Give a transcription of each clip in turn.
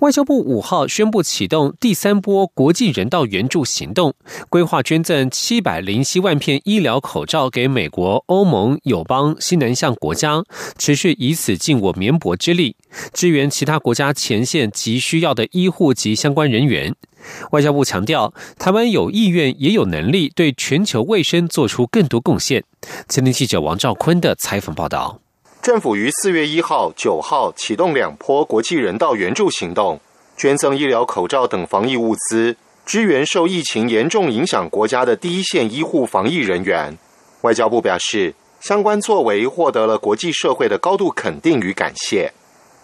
外交部五号宣布启动第三波国际人道援助行动，规划捐赠七百零七万片医疗口罩给美国、欧盟、友邦、西南向国家，持续以此尽我绵薄之力，支援其他国家前线急需要的医护及相关人员。外交部强调，台湾有意愿也有能力对全球卫生做出更多贡献。前天记者王兆坤的采访报道。政府于四月一号、九号启动两波国际人道援助行动，捐赠医疗口罩等防疫物资，支援受疫情严重影响国家的第一线医护防疫人员。外交部表示，相关作为获得了国际社会的高度肯定与感谢。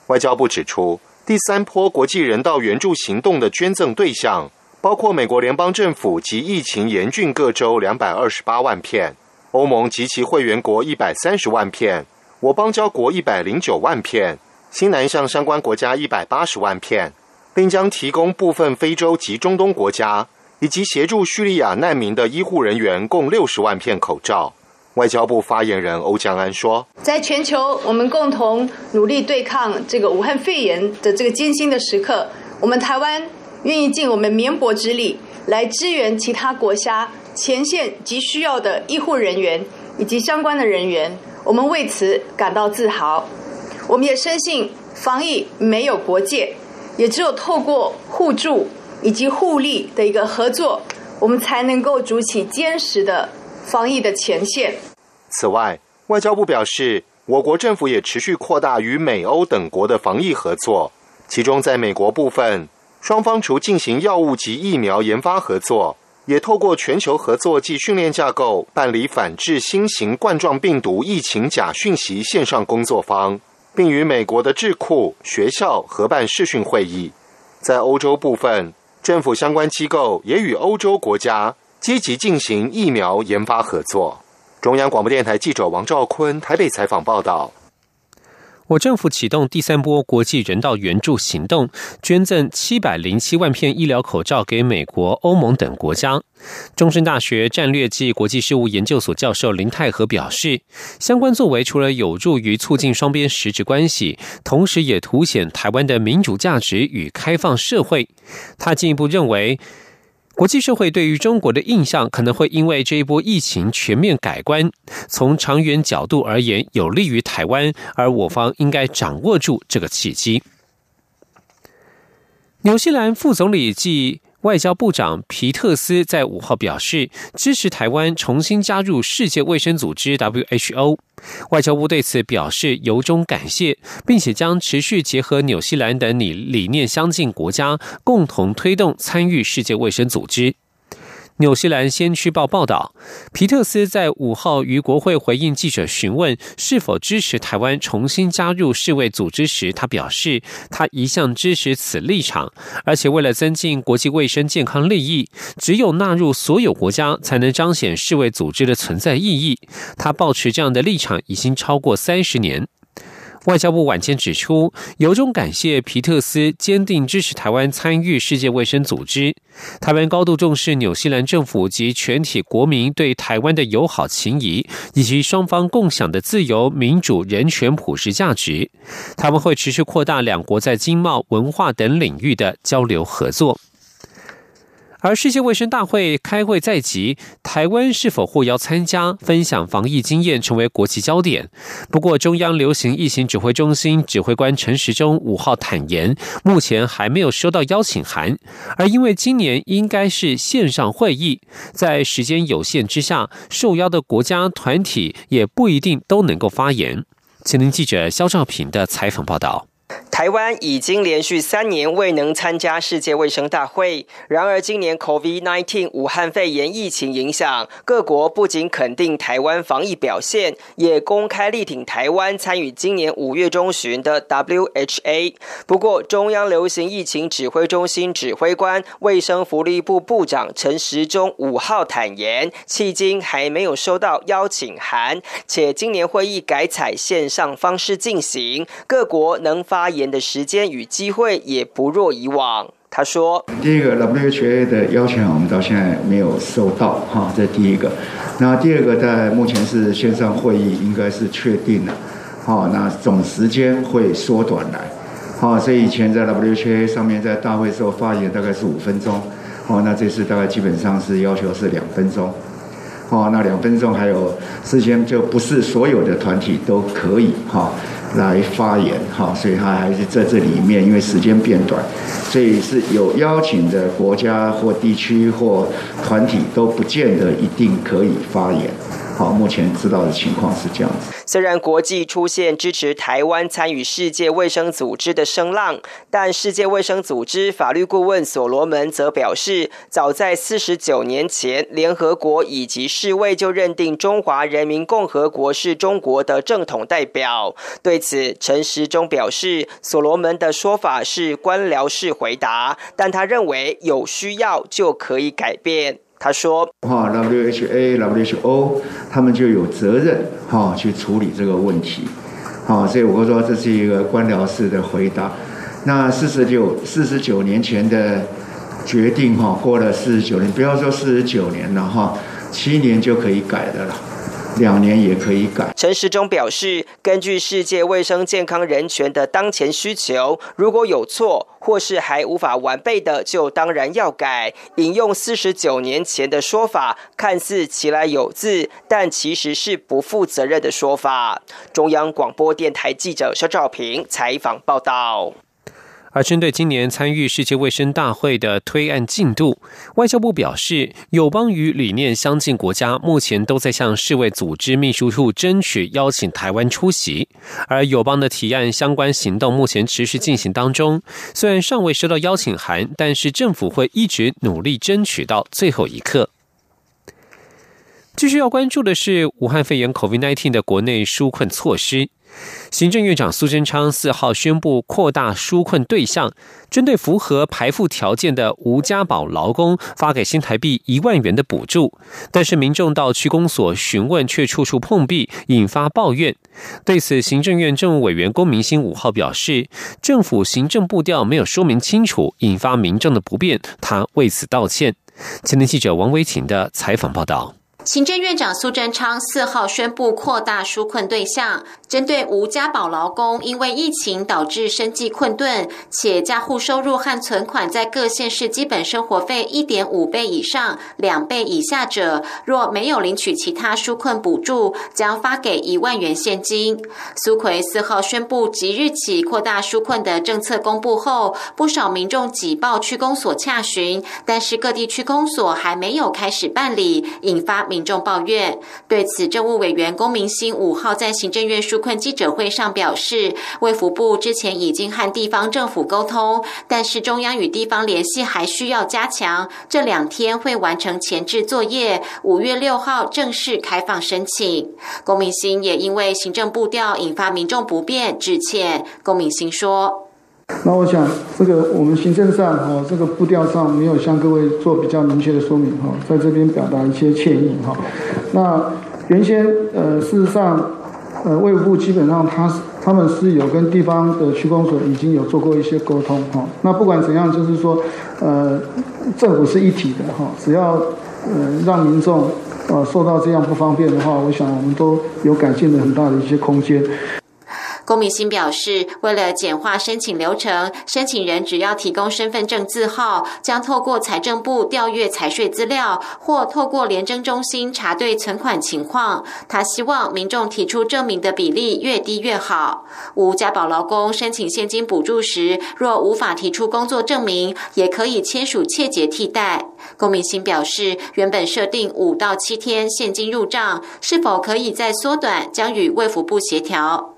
外交部指出，第三波国际人道援助行动的捐赠对象包括美国联邦政府及疫情严峻各州两百二十八万片，欧盟及其会员国一百三十万片。我邦交国一百零九万片，新南向相关国家一百八十万片，并将提供部分非洲及中东国家以及协助叙利亚难民的医护人员共六十万片口罩。外交部发言人欧江安说：“在全球，我们共同努力对抗这个武汉肺炎的这个艰辛的时刻，我们台湾愿意尽我们绵薄之力来支援其他国家前线急需要的医护人员以及相关的人员。”我们为此感到自豪，我们也深信防疫没有国界，也只有透过互助以及互利的一个合作，我们才能够筑起坚实的防疫的前线。此外，外交部表示，我国政府也持续扩大与美欧等国的防疫合作，其中在美国部分，双方除进行药物及疫苗研发合作。也透过全球合作及训练架构办理反制新型冠状病毒疫情假讯息线上工作坊，并与美国的智库、学校合办视讯会议。在欧洲部分，政府相关机构也与欧洲国家积极进行疫苗研发合作。中央广播电台记者王兆坤台北采访报道。我政府启动第三波国际人道援助行动，捐赠七百零七万片医疗口罩给美国、欧盟等国家。中山大学战略暨国际事务研究所教授林泰和表示，相关作为除了有助于促进双边实质关系，同时也凸显台湾的民主价值与开放社会。他进一步认为。国际社会对于中国的印象可能会因为这一波疫情全面改观。从长远角度而言，有利于台湾，而我方应该掌握住这个契机。纽西兰副总理暨。外交部长皮特斯在五号表示，支持台湾重新加入世界卫生组织 （WHO）。外交部对此表示由衷感谢，并且将持续结合纽西兰等理理念相近国家，共同推动参与世界卫生组织。纽西兰先驱报报道，皮特斯在五号于国会回应记者询问是否支持台湾重新加入世卫组织时，他表示，他一向支持此立场，而且为了增进国际卫生健康利益，只有纳入所有国家，才能彰显世卫组织的存在意义。他保持这样的立场已经超过三十年。外交部晚间指出，由衷感谢皮特斯坚定支持台湾参与世界卫生组织。台湾高度重视纽西兰政府及全体国民对台湾的友好情谊，以及双方共享的自由、民主、人权普世价值。他们会持续扩大两国在经贸、文化等领域的交流合作。而世界卫生大会开会在即，台湾是否获邀参加分享防疫经验，成为国际焦点。不过，中央流行疫情指挥中心指挥官陈时中五号坦言，目前还没有收到邀请函。而因为今年应该是线上会议，在时间有限之下，受邀的国家团体也不一定都能够发言。前林记者肖兆平的采访报道。台湾已经连续三年未能参加世界卫生大会。然而，今年 COVID-19 武汉肺炎疫情影响，各国不仅肯定台湾防疫表现，也公开力挺台湾参与今年五月中旬的 WHA。不过，中央流行疫情指挥中心指挥官、卫生福利部部长陈时中五号坦言，迄今还没有收到邀请函，且今年会议改采线上方式进行，各国能发发言。的时间与机会也不若以往。他说：“第一个 WHA 的邀请我们到现在没有收到，哈，这第一个。那第二个，在目前是线上会议，应该是确定了，好，那总时间会缩短来，好，所以以前在 WHA 上面在大会时候发言大概是五分钟，好，那这次大概基本上是要求是两分钟，好，那两分钟还有时间就不是所有的团体都可以，哈。”来发言，哈，所以他还是在这里面，因为时间变短，所以是有邀请的国家或地区或团体都不见得一定可以发言。好，目前知道的情况是这样子。虽然国际出现支持台湾参与世界卫生组织的声浪，但世界卫生组织法律顾问所罗门则表示，早在四十九年前，联合国以及世卫就认定中华人民共和国是中国的正统代表。对此，陈时中表示，所罗门的说法是官僚式回答，但他认为有需要就可以改变。他说：“哈，WHA、WHO 他们就有责任哈去处理这个问题，好，所以我说这是一个官僚式的回答。那四十九、四十九年前的决定哈，过了四十九年，不要说四十九年了哈，七年就可以改的了。”两年也可以改。陈时中表示，根据世界卫生健康人权的当前需求，如果有错或是还无法完备的，就当然要改。引用四十九年前的说法，看似其来有字，但其实是不负责任的说法。中央广播电台记者肖兆平采访报道。而针对今年参与世界卫生大会的推案进度，外交部表示，友邦与理念相近国家目前都在向世卫组织秘书处争取邀请台湾出席，而友邦的提案相关行动目前持续进行当中。虽然尚未收到邀请函，但是政府会一直努力争取到最后一刻。继续要关注的是武汉肺炎 （COVID-19） 的国内纾困措施。行政院长苏贞昌四号宣布扩大纾困对象，针对符合排付条件的无家保劳工，发给新台币一万元的补助。但是民众到区公所询问，却处处碰壁，引发抱怨。对此，行政院政务委员龚明鑫五号表示，政府行政步调没有说明清楚，引发民众的不便，他为此道歉。前天记者王维婷的采访报道。行政院长苏贞昌四号宣布扩大纾困对象，针对无家保劳工因为疫情导致生计困顿，且家户收入和存款在各县市基本生活费一点五倍以上、两倍以下者，若没有领取其他纾困补助，将发给一万元现金。苏奎四号宣布即日起扩大纾困的政策公布后，不少民众挤报区公所洽询，但是各地区公所还没有开始办理，引发。民众抱怨，对此，政务委员龚明鑫五号在行政院纾困记者会上表示，卫福部之前已经和地方政府沟通，但是中央与地方联系还需要加强，这两天会完成前置作业，五月六号正式开放申请。龚明鑫也因为行政步调引发民众不便致歉。龚明鑫说。那我想，这个我们行政上哈，这个步调上没有向各位做比较明确的说明哈，在这边表达一些歉意哈。那原先呃，事实上，呃，卫务部基本上他他们是有跟地方的区公所已经有做过一些沟通哈。那不管怎样，就是说，呃，政府是一体的哈，只要呃让民众呃受到这样不方便的话，我想我们都有改进的很大的一些空间。龚明鑫表示，为了简化申请流程，申请人只要提供身份证字号，将透过财政部调阅财税资料，或透过廉政中心查对存款情况。他希望民众提出证明的比例越低越好。无家保劳工申请现金补助时，若无法提出工作证明，也可以签署切结替代。龚明鑫表示，原本设定五到七天现金入账，是否可以再缩短，将与卫福部协调。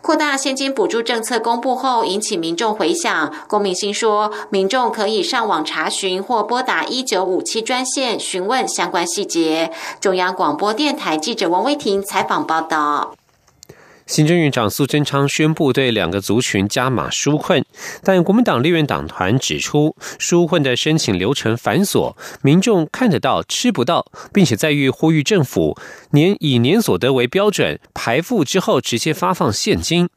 扩大现金补助政策公布后，引起民众回响。公民心说，民众可以上网查询或拨打一九五七专线询问相关细节。中央广播电台记者王威婷采访报道。行政院长苏贞昌宣布对两个族群加码纾困，但国民党立院党团指出，纾困的申请流程繁琐，民众看得到吃不到，并且在于呼吁政府年以年所得为标准，排付之后直接发放现金。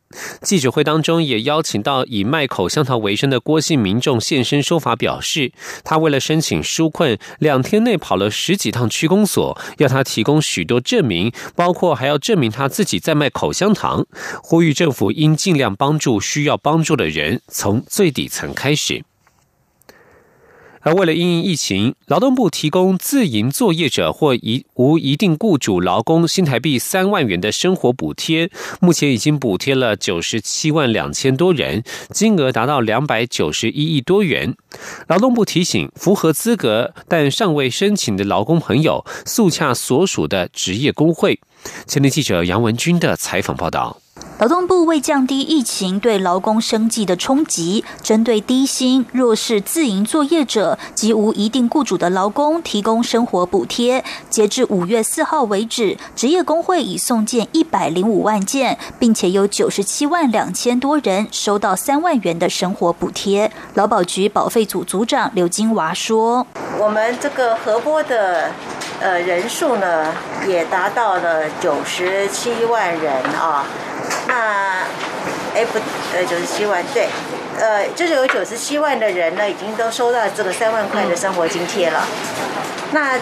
记者会当中也邀请到以卖口香糖为生的郭姓民众现身说法，表示他为了申请纾困，两天内跑了十几趟区公所，要他提供许多证明，包括还要证明他自己在卖口香糖，呼吁政府应尽量帮助需要帮助的人，从最底层开始。而为了应应疫情，劳动部提供自营作业者或一无一定雇主劳工新台币三万元的生活补贴，目前已经补贴了九十七万两千多人，金额达到两百九十一亿多元。劳动部提醒，符合资格但尚未申请的劳工朋友，速洽所属的职业工会。前天记者杨文军的采访报道。劳动部为降低疫情对劳工生计的冲击，针对低薪、弱势自营作业者及无一定雇主的劳工提供生活补贴。截至五月四号为止，职业工会已送件一百零五万件，并且有九十七万两千多人收到三万元的生活补贴。劳保局保费组组长刘金娃说：“我们这个核拨的呃人数呢，也达到了九十七万人啊。”那，哎不，呃九十七万，对，呃就是有九十七万的人呢，已经都收到这个三万块的生活津贴了。那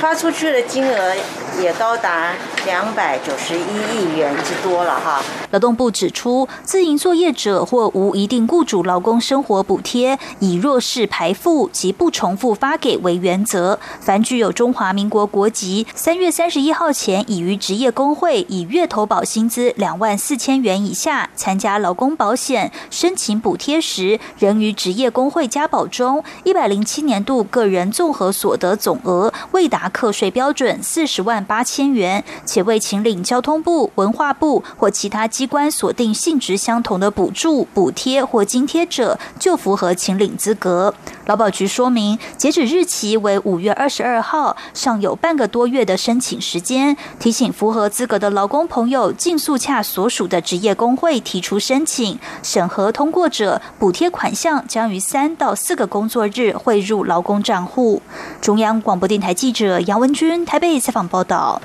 发出去的金额也高达两百九十一亿元之多了哈。劳动部指出，自营作业者或无一定雇主劳工生活补贴，以弱势排付及不重复发给为原则。凡具有中华民国国籍，三月三十一号前已于职业工会以月投保薪资两万四千元以下参加劳工保险，申请补贴时仍于职业工会加保中，一百零七年度个人综合所得总额未达课税标准四十万八千元，且未请领交通部、文化部或其他机。关锁定性质相同的补助、补贴或津贴者，就符合请领资格。劳保局说明，截止日期为五月二十二号，尚有半个多月的申请时间。提醒符合资格的劳工朋友，尽速洽所属的职业工会提出申请，审核通过者，补贴款项将于三到四个工作日汇入劳工账户。中央广播电台记者杨文君台北采访报道。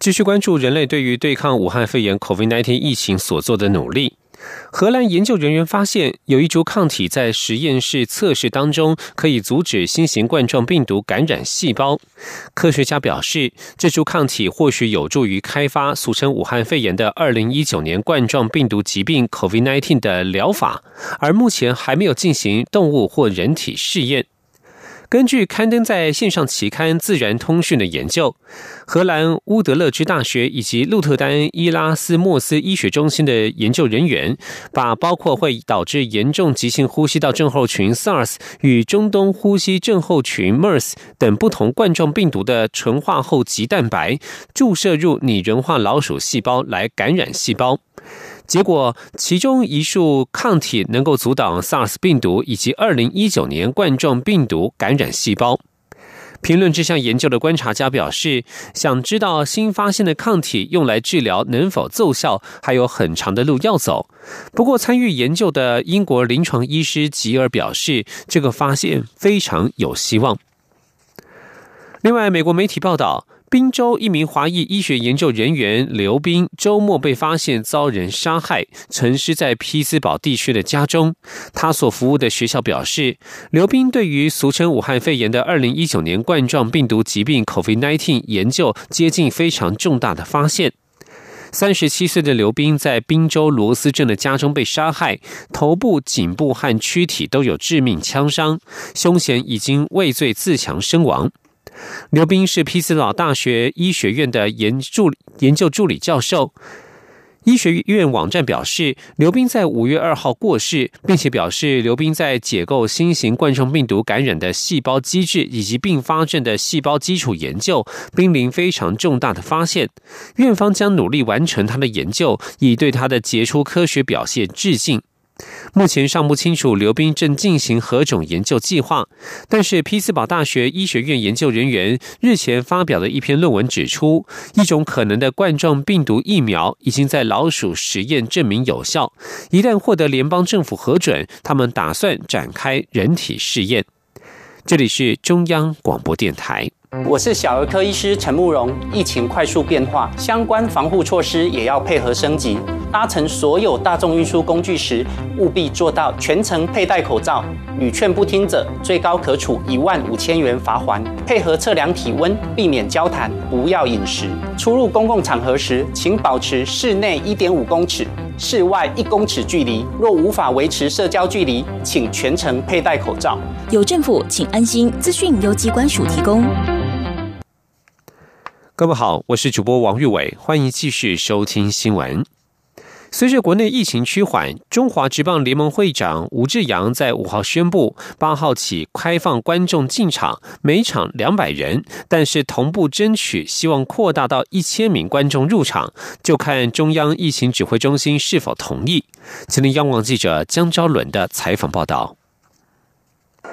继续关注人类对于对抗武汉肺炎 （COVID-19） 疫情所做的努力。荷兰研究人员发现，有一株抗体在实验室测试当中可以阻止新型冠状病毒感染细胞。科学家表示，这株抗体或许有助于开发俗称武汉肺炎的2019年冠状病毒疾病 （COVID-19） 的疗法，而目前还没有进行动物或人体试验。根据刊登在线上期刊《自然通讯》的研究，荷兰乌德勒支大学以及鹿特丹伊拉斯莫斯医学中心的研究人员，把包括会导致严重急性呼吸道症候群 （SARS） 与中东呼吸症候群 （MERS） 等不同冠状病毒的纯化后棘蛋白注射入拟人化老鼠细胞来感染细胞。结果，其中一束抗体能够阻挡 SARS 病毒以及2019年冠状病毒感染细胞。评论这项研究的观察家表示，想知道新发现的抗体用来治疗能否奏效，还有很长的路要走。不过，参与研究的英国临床医师吉尔表示，这个发现非常有希望。另外，美国媒体报道。宾州一名华裔医学研究人员刘斌周末被发现遭人杀害，沉尸在匹兹堡地区的家中。他所服务的学校表示，刘斌对于俗称武汉肺炎的二零一九年冠状病毒疾病 （COVID-19） 研究接近非常重大的发现。三十七岁的刘斌在宾州罗斯镇的家中被杀害，头部、颈部和躯体都有致命枪伤，凶嫌已经畏罪自强身亡。刘斌是匹兹堡大学医学院的研助研究助理教授。医学院网站表示，刘斌在五月二号过世，并且表示刘斌在解构新型冠状病毒感染的细胞机制以及并发症的细胞基础研究，濒临非常重大的发现。院方将努力完成他的研究，以对他的杰出科学表现致敬。目前尚不清楚刘斌正进行何种研究计划，但是匹兹堡大学医学院研究人员日前发表的一篇论文指出，一种可能的冠状病毒疫苗已经在老鼠实验证明有效。一旦获得联邦政府核准，他们打算展开人体试验。这里是中央广播电台。我是小儿科医师陈慕容。疫情快速变化，相关防护措施也要配合升级。搭乘所有大众运输工具时，务必做到全程佩戴口罩。屡劝不听者，最高可处一万五千元罚款。配合测量体温，避免交谈，不要饮食。出入公共场合时，请保持室内一点五公尺、室外一公尺距离。若无法维持社交距离，请全程佩戴口罩。有政府，请安心。资讯由机关署提供。各位好，我是主播王玉伟，欢迎继续收听新闻。随着国内疫情趋缓，中华职棒联盟会长吴志阳在五号宣布，八号起开放观众进场，每场两百人，但是同步争取希望扩大到一千名观众入场，就看中央疫情指挥中心是否同意。吉林央广记者江昭伦的采访报道。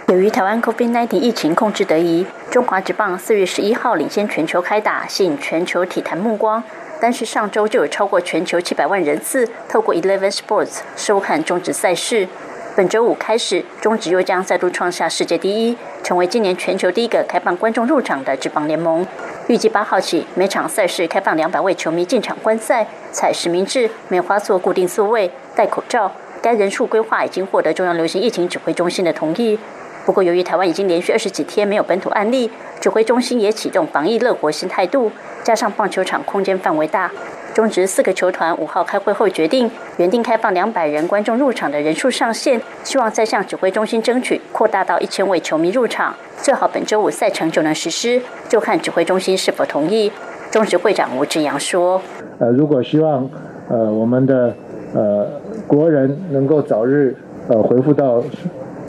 由于台湾 COVID-19 疫情控制得宜，中华职棒四月十一号领先全球开打，吸引全球体坛目光。但是上周就有超过全球七百万人次透过 Eleven Sports 收看中职赛事。本周五开始，中职又将再度创下世界第一，成为今年全球第一个开放观众入场的职棒联盟。预计八号起，每场赛事开放两百位球迷进场观赛，采实名制，梅花座固定座位，戴口罩。该人数规划已经获得中央流行疫情指挥中心的同意。不过，由于台湾已经连续二十几天没有本土案例，指挥中心也启动防疫乐活新态度。加上棒球场空间范围大，中职四个球团五号开会后决定，原定开放两百人观众入场的人数上限，希望再向指挥中心争取扩大到一千位球迷入场，最好本周五赛程就能实施，就看指挥中心是否同意。中职会长吴志阳说：“呃，如果希望呃我们的呃国人能够早日呃恢复到。”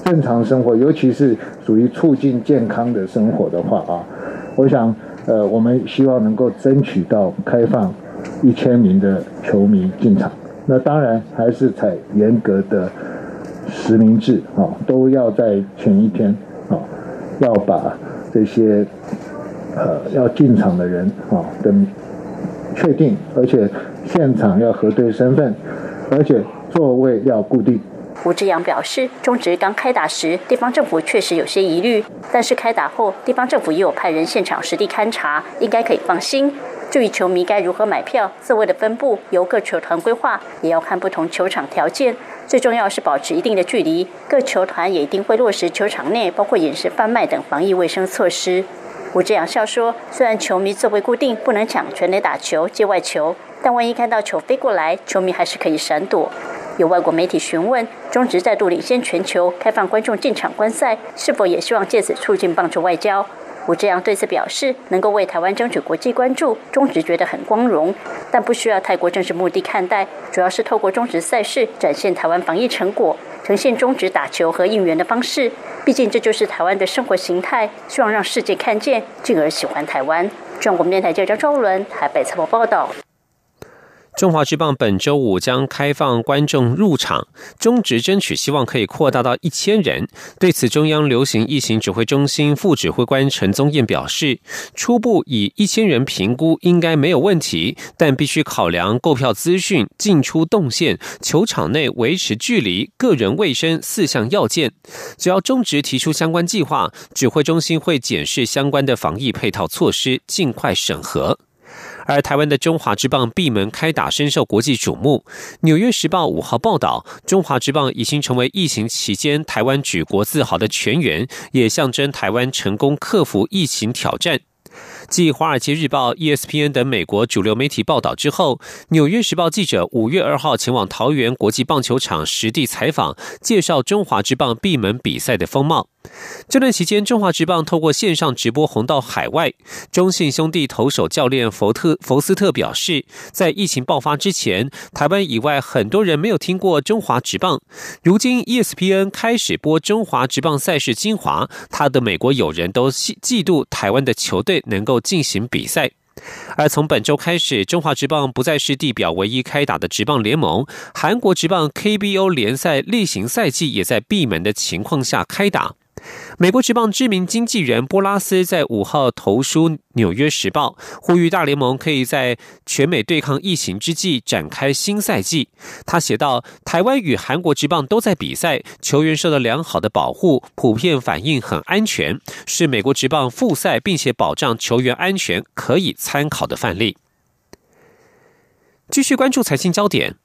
正常生活，尤其是属于促进健康的生活的话啊，我想，呃，我们希望能够争取到开放一千名的球迷进场。那当然还是采严格的实名制啊，都要在前一天啊，要把这些呃要进场的人啊的确定，而且现场要核对身份，而且座位要固定。吴志阳表示，中职刚开打时，地方政府确实有些疑虑，但是开打后，地方政府也有派人现场实地勘查，应该可以放心。至于球迷该如何买票，座位的分布由各球团规划，也要看不同球场条件。最重要是保持一定的距离，各球团也一定会落实球场内包括饮食贩卖等防疫卫生措施。吴志阳笑说，虽然球迷座位固定，不能抢全垒打球、界外球，但万一看到球飞过来，球迷还是可以闪躲。有外国媒体询问，中职再度领先全球，开放观众进场观赛，是否也希望借此促进棒球外交？吴志阳对此表示，能够为台湾争取国际关注，中职觉得很光荣，但不需要太过政治目的看待，主要是透过中职赛事展现台湾防疫成果，呈现中职打球和应援的方式。毕竟这就是台湾的生活形态，希望让世界看见，进而喜欢台湾。中国电台记者张伦台北采访报道。中华职棒本周五将开放观众入场，中职争取希望可以扩大到一千人。对此，中央流行疫情指挥中心副指挥官陈宗彦表示，初步以一千人评估应该没有问题，但必须考量购票资讯、进出动线、球场内维持距离、个人卫生四项要件。只要中职提出相关计划，指挥中心会检视相关的防疫配套措施，尽快审核。而台湾的中华职棒闭门开打深受国际瞩目。纽约时报五号报道，中华职棒已经成为疫情期间台湾举国自豪的泉源，也象征台湾成功克服疫情挑战。继《华尔街日报》、ESPN 等美国主流媒体报道之后，纽约时报记者五月二号前往桃园国际棒球场实地采访，介绍中华职棒闭门比赛的风貌。这段期间，中华职棒透过线上直播红到海外。中信兄弟投手教练福特福斯特表示，在疫情爆发之前，台湾以外很多人没有听过中华职棒。如今 ESPN 开始播中华职棒赛事精华，他的美国友人都嫉嫉妒台湾的球队能够进行比赛。而从本周开始，中华职棒不再是地表唯一开打的职棒联盟，韩国职棒 KBO 联赛例行赛季也在闭门的情况下开打。美国职棒知名经纪人波拉斯在五号投书《纽约时报》，呼吁大联盟可以在全美对抗疫情之际展开新赛季。他写道：“台湾与韩国职棒都在比赛，球员受到良好的保护，普遍反应很安全，是美国职棒复赛并且保障球员安全可以参考的范例。”继续关注财经焦点。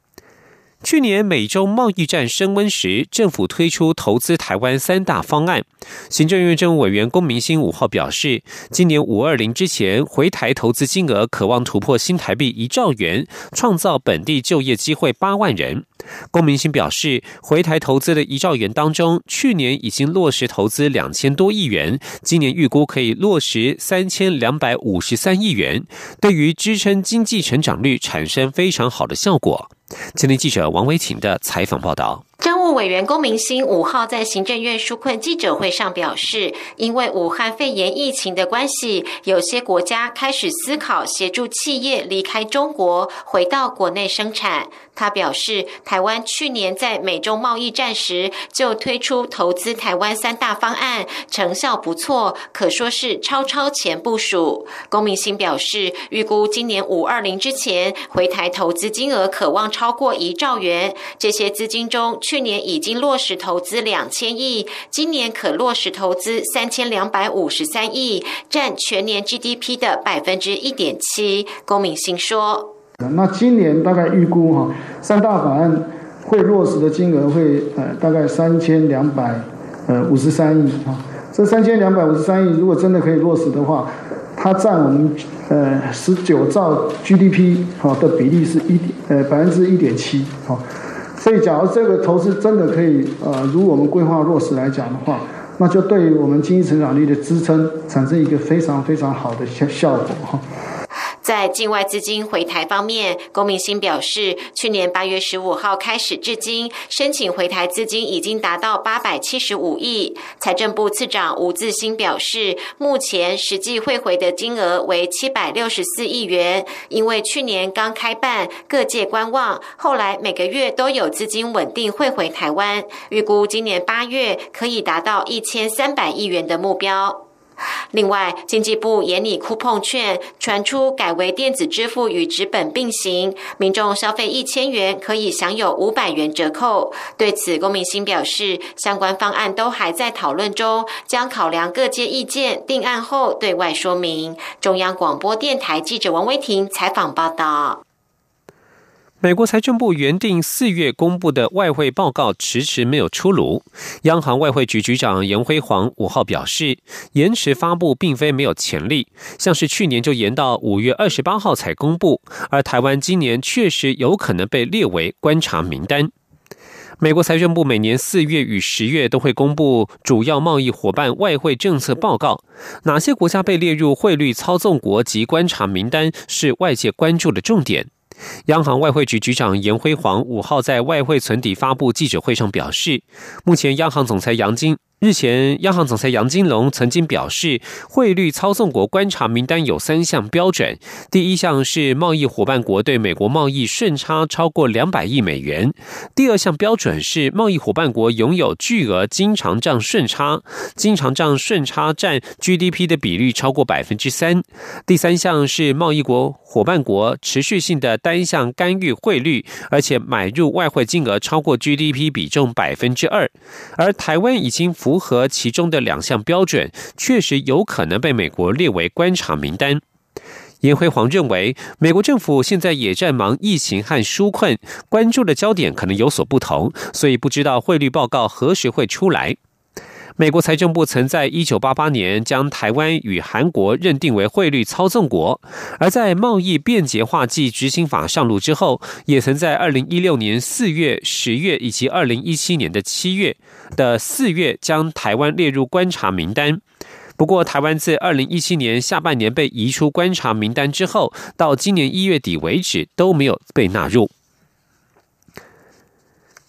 去年美洲贸易战升温时，政府推出投资台湾三大方案。行政院政务委员龚明星五号表示，今年五二零之前回台投资金额渴望突破新台币一兆元，创造本地就业机会八万人。龚明星表示，回台投资的一兆元当中，去年已经落实投资两千多亿元，今年预估可以落实三千两百五十三亿元，对于支撑经济成长率产生非常好的效果。今天记者王维琴的采访报道。政务委员龚明星五号在行政院纾困记者会上表示，因为武汉肺炎疫情的关系，有些国家开始思考协助企业离开中国，回到国内生产。他表示，台湾去年在美中贸易战时就推出投资台湾三大方案，成效不错，可说是超超前部署。龚明鑫表示，预估今年五二零之前回台投资金额可望超过一兆元，这些资金中。去年已经落实投资两千亿，今年可落实投资三千两百五十三亿，占全年 GDP 的百分之一点七。龚敏欣说：“那今年大概预估哈，三大法案会落实的金额会呃大概三千两百呃五十三亿啊。这三千两百五十三亿如果真的可以落实的话，它占我们呃十九兆 GDP 好的比例是一点呃百分之一点七好。”所以，假如这个投资真的可以，呃，如我们规划落实来讲的话，那就对于我们经济成长率的支撑产生一个非常非常好的效效果哈。在境外资金回台方面，龚明鑫表示，去年八月十五号开始至今，申请回台资金已经达到八百七十五亿。财政部次长吴自新表示，目前实际汇回的金额为七百六十四亿元。因为去年刚开办，各界观望，后来每个月都有资金稳定汇回台湾，预估今年八月可以达到一千三百亿元的目标。另外，经济部也拟酷碰券传出改为电子支付与纸本并行，民众消费一千元可以享有五百元折扣。对此，龚明鑫表示，相关方案都还在讨论中，将考量各界意见，定案后对外说明。中央广播电台记者王威婷采访报道。美国财政部原定四月公布的外汇报告迟迟没有出炉。央行外汇局局长严辉煌五号表示，延迟发布并非没有潜力，像是去年就延到五月二十八号才公布，而台湾今年确实有可能被列为观察名单。美国财政部每年四月与十月都会公布主要贸易伙伴外汇政策报告，哪些国家被列入汇率操纵国及观察名单是外界关注的重点。央行外汇局局长严辉煌五号在外汇存底发布记者会上表示，目前央行总裁杨金。日前，央行总裁杨金龙曾经表示，汇率操纵国观察名单有三项标准。第一项是贸易伙伴国对美国贸易顺差超过两百亿美元；第二项标准是贸易伙伴国拥有巨额经常账顺差，经常账顺差占 GDP 的比率超过百分之三；第三项是贸易国伙伴国持续性的单向干预汇率，而且买入外汇金额超过 GDP 比重百分之二。而台湾已经符。符合其中的两项标准，确实有可能被美国列为观察名单。严辉煌认为，美国政府现在也在忙疫情和纾困，关注的焦点可能有所不同，所以不知道汇率报告何时会出来。美国财政部曾在一九八八年将台湾与韩国认定为汇率操纵国，而在贸易便捷化暨执行法上路之后，也曾在二零一六年四月、十月以及二零一七年的七月的四月将台湾列入观察名单。不过，台湾自二零一七年下半年被移出观察名单之后，到今年一月底为止都没有被纳入。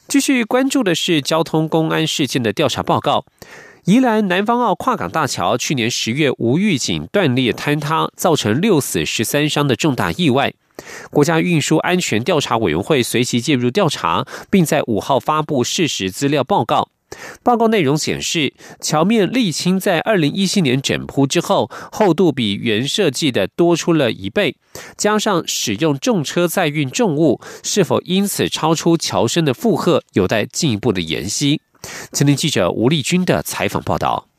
继续关注的是交通公安事件的调查报告。宜兰南方澳跨港大桥去年十月无预警断裂坍塌，造成六死十三伤的重大意外。国家运输安全调查委员会随即介入调查，并在五号发布事实资料报告。报告内容显示，桥面沥青在二零一七年整铺之后，厚度比原设计的多出了一倍，加上使用重车载运重物，是否因此超出桥身的负荷，有待进一步的研析。前天记者吴立军的采访报道。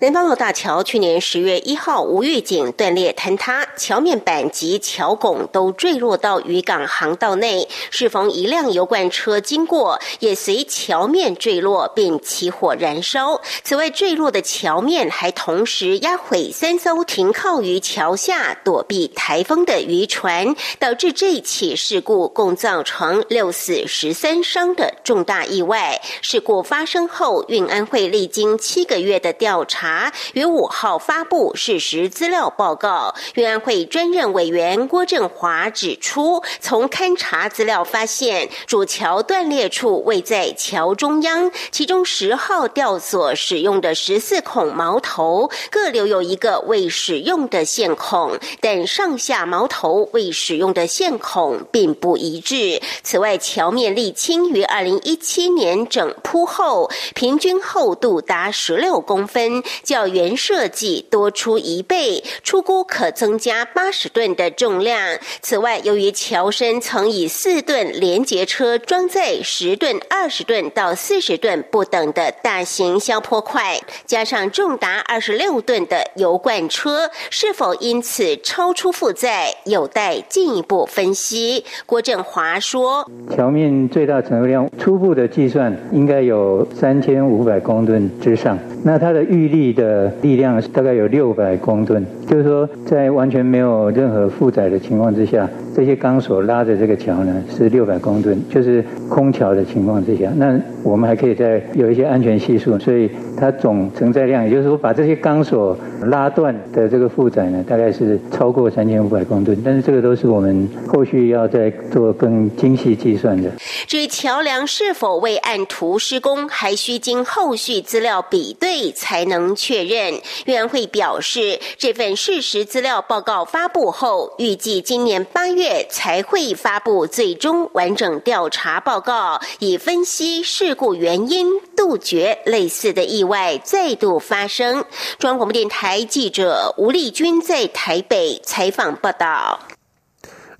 南方澳大桥去年十月一号无预警断裂坍塌，桥面板及桥拱都坠落到渔港航道内。适逢一辆油罐车经过，也随桥面坠落并起火燃烧。此外，坠落的桥面还同时压毁三艘停靠于桥下躲避台风的渔船，导致这起事故共造成六死十三伤的重大意外。事故发生后，运安会历经七个月的调查。于五号发布事实资料报告，运安会专任委员郭振华指出，从勘查资料发现，主桥断裂处位在桥中央，其中十号吊索使用的十四孔锚头各留有一个未使用的线孔，但上下锚头未使用的线孔并不一致。此外，桥面沥青于二零一七年整铺后，平均厚度达十六公分。较原设计多出一倍，出估可增加八十吨的重量。此外，由于桥身曾以四吨连接车装载十吨、二十吨到四十吨不等的大型消坡块，加上重达二十六吨的油罐车，是否因此超出负载，有待进一步分析。郭振华说：“桥面最大承受量初步的计算应该有三千五百公吨之上，那它的预力。”的力量大概有六百公吨，就是说，在完全没有任何负载的情况之下，这些钢索拉着这个桥呢是六百公吨，就是空桥的情况之下，那我们还可以再有一些安全系数，所以它总承载量，也就是说，把这些钢索拉断的这个负载呢，大概是超过三千五百公吨，但是这个都是我们后续要再做更精细计算的。至于桥梁是否未按图施工，还需经后续资料比对才能。确认，委会表示，这份事实资料报告发布后，预计今年八月才会发布最终完整调查报告，以分析事故原因，杜绝类似的意外再度发生。中央广播电台记者吴丽君在台北采访报道。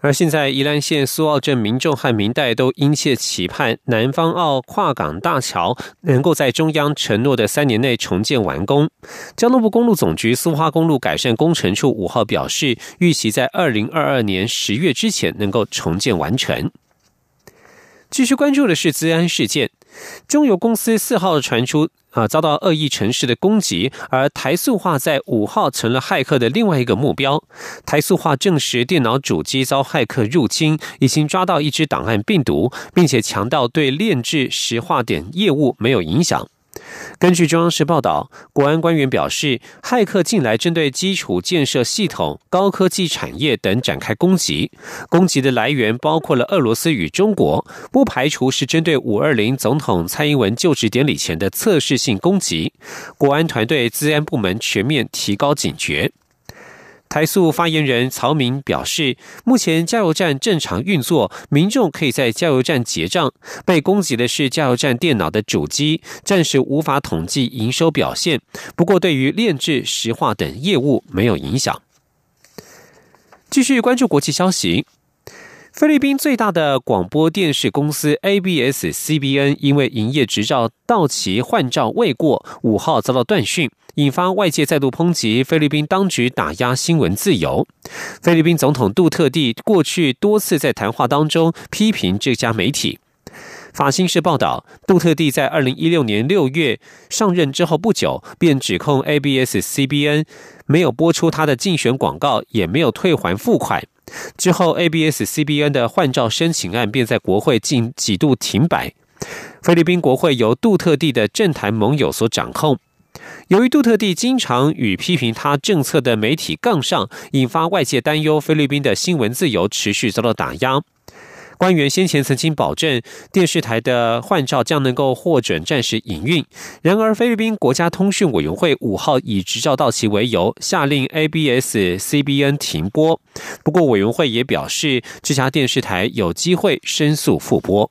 而现在，宜兰县苏澳镇民众和民代都殷切期盼南方澳跨港大桥能够在中央承诺的三年内重建完工。交通部公路总局苏花公路改善工程处五号表示，预期在二零二二年十月之前能够重建完成。继续关注的是治安事件。中油公司四号传出啊遭到恶意城市的攻击，而台塑化在五号成了骇客的另外一个目标。台塑化证实电脑主机遭骇客入侵，已经抓到一只档案病毒，并且强调对炼制石化点业务没有影响。根据中央社报道，国安官员表示，骇客近来针对基础建设系统、高科技产业等展开攻击，攻击的来源包括了俄罗斯与中国，不排除是针对五二零总统蔡英文就职典礼前的测试性攻击。国安团队、治安部门全面提高警觉。台塑发言人曹明表示，目前加油站正常运作，民众可以在加油站结账。被攻击的是加油站电脑的主机，暂时无法统计营收表现。不过，对于炼制、石化等业务没有影响。继续关注国际消息。菲律宾最大的广播电视公司 ABS-CBN 因为营业执照到期换照未过，五号遭到断讯，引发外界再度抨击菲律宾当局打压新闻自由。菲律宾总统杜特地过去多次在谈话当中批评这家媒体。法新社报道，杜特地在二零一六年六月上任之后不久，便指控 ABS-CBN 没有播出他的竞选广告，也没有退还付款。之后，ABS-CBN 的换照申请案便在国会近几度停摆。菲律宾国会由杜特地的政坛盟友所掌控。由于杜特地经常与批评他政策的媒体杠上，引发外界担忧，菲律宾的新闻自由持续遭到打压。官员先前曾经保证，电视台的换照将能够获准暂时营运。然而，菲律宾国家通讯委员会五号以执照到期为由，下令 ABS-CBN 停播。不过，委员会也表示，这家电视台有机会申诉复播。